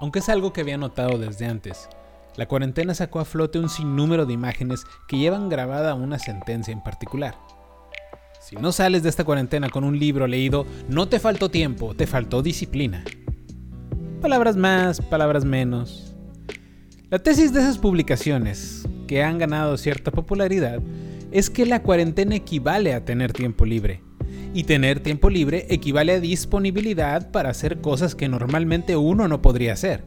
Aunque es algo que había notado desde antes, la cuarentena sacó a flote un sinnúmero de imágenes que llevan grabada una sentencia en particular. Si no sales de esta cuarentena con un libro leído, no te faltó tiempo, te faltó disciplina. Palabras más, palabras menos. La tesis de esas publicaciones, que han ganado cierta popularidad, es que la cuarentena equivale a tener tiempo libre. Y tener tiempo libre equivale a disponibilidad para hacer cosas que normalmente uno no podría hacer.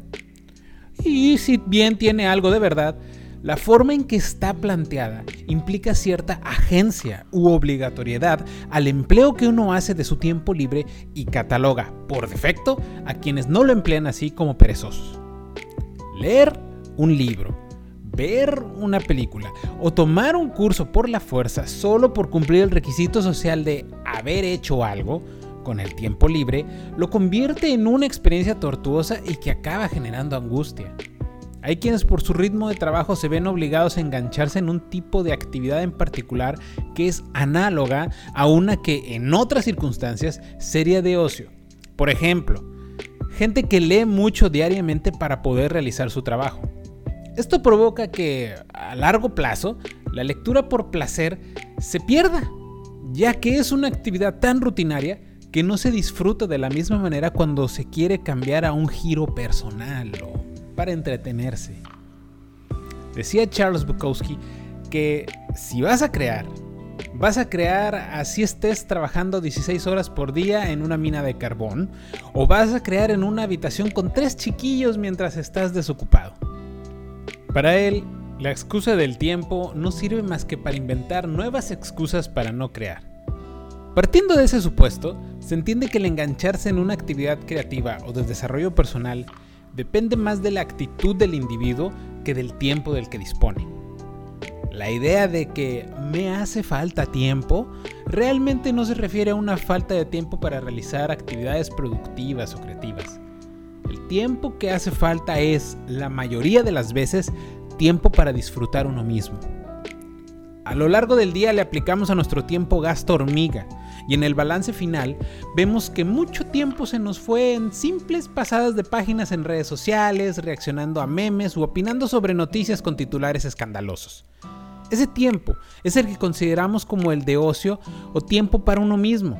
Y si bien tiene algo de verdad, la forma en que está planteada implica cierta agencia u obligatoriedad al empleo que uno hace de su tiempo libre y cataloga, por defecto, a quienes no lo emplean así como perezosos. Leer un libro, ver una película o tomar un curso por la fuerza solo por cumplir el requisito social de haber hecho algo con el tiempo libre, lo convierte en una experiencia tortuosa y que acaba generando angustia. Hay quienes por su ritmo de trabajo se ven obligados a engancharse en un tipo de actividad en particular que es análoga a una que en otras circunstancias sería de ocio. Por ejemplo, gente que lee mucho diariamente para poder realizar su trabajo. Esto provoca que a largo plazo la lectura por placer se pierda, ya que es una actividad tan rutinaria que no se disfruta de la misma manera cuando se quiere cambiar a un giro personal o para entretenerse. Decía Charles Bukowski que si vas a crear, vas a crear así estés trabajando 16 horas por día en una mina de carbón, o vas a crear en una habitación con tres chiquillos mientras estás desocupado. Para él, la excusa del tiempo no sirve más que para inventar nuevas excusas para no crear. Partiendo de ese supuesto, se entiende que el engancharse en una actividad creativa o de desarrollo personal depende más de la actitud del individuo que del tiempo del que dispone. La idea de que me hace falta tiempo realmente no se refiere a una falta de tiempo para realizar actividades productivas o creativas. El tiempo que hace falta es, la mayoría de las veces, tiempo para disfrutar uno mismo. A lo largo del día le aplicamos a nuestro tiempo gasto hormiga, y en el balance final vemos que mucho tiempo se nos fue en simples pasadas de páginas en redes sociales, reaccionando a memes o opinando sobre noticias con titulares escandalosos. Ese tiempo es el que consideramos como el de ocio o tiempo para uno mismo,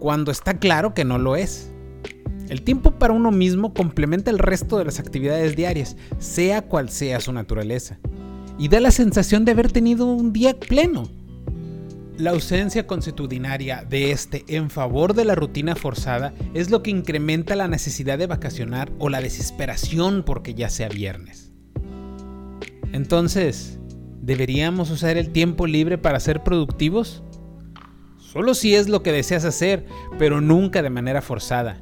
cuando está claro que no lo es. El tiempo para uno mismo complementa el resto de las actividades diarias, sea cual sea su naturaleza, y da la sensación de haber tenido un día pleno. La ausencia consuetudinaria de este en favor de la rutina forzada es lo que incrementa la necesidad de vacacionar o la desesperación porque ya sea viernes. Entonces, ¿deberíamos usar el tiempo libre para ser productivos? Solo si es lo que deseas hacer, pero nunca de manera forzada.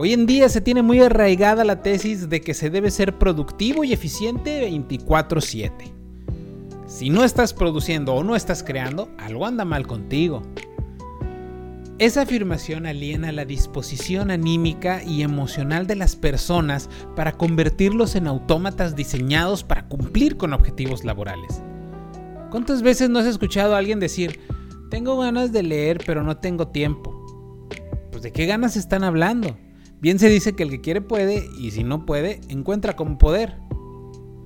Hoy en día se tiene muy arraigada la tesis de que se debe ser productivo y eficiente 24/7. Si no estás produciendo o no estás creando, algo anda mal contigo. Esa afirmación aliena la disposición anímica y emocional de las personas para convertirlos en autómatas diseñados para cumplir con objetivos laborales. ¿Cuántas veces no has escuchado a alguien decir, tengo ganas de leer pero no tengo tiempo? Pues de qué ganas están hablando. Bien se dice que el que quiere puede y si no puede, encuentra como poder.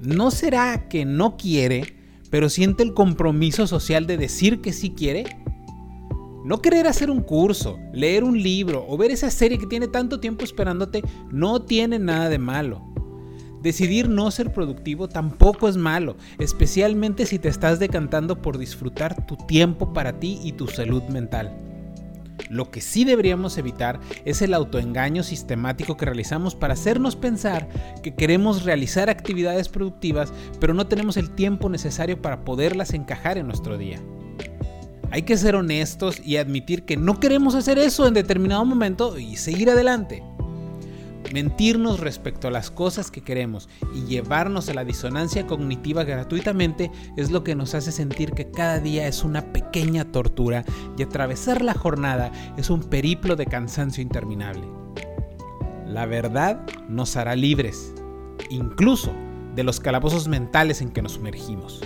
¿No será que no quiere? pero siente el compromiso social de decir que sí quiere? No querer hacer un curso, leer un libro o ver esa serie que tiene tanto tiempo esperándote no tiene nada de malo. Decidir no ser productivo tampoco es malo, especialmente si te estás decantando por disfrutar tu tiempo para ti y tu salud mental. Lo que sí deberíamos evitar es el autoengaño sistemático que realizamos para hacernos pensar que queremos realizar actividades productivas, pero no tenemos el tiempo necesario para poderlas encajar en nuestro día. Hay que ser honestos y admitir que no queremos hacer eso en determinado momento y seguir adelante. Mentirnos respecto a las cosas que queremos y llevarnos a la disonancia cognitiva gratuitamente es lo que nos hace sentir que cada día es una pequeña tortura y atravesar la jornada es un periplo de cansancio interminable. La verdad nos hará libres, incluso de los calabozos mentales en que nos sumergimos.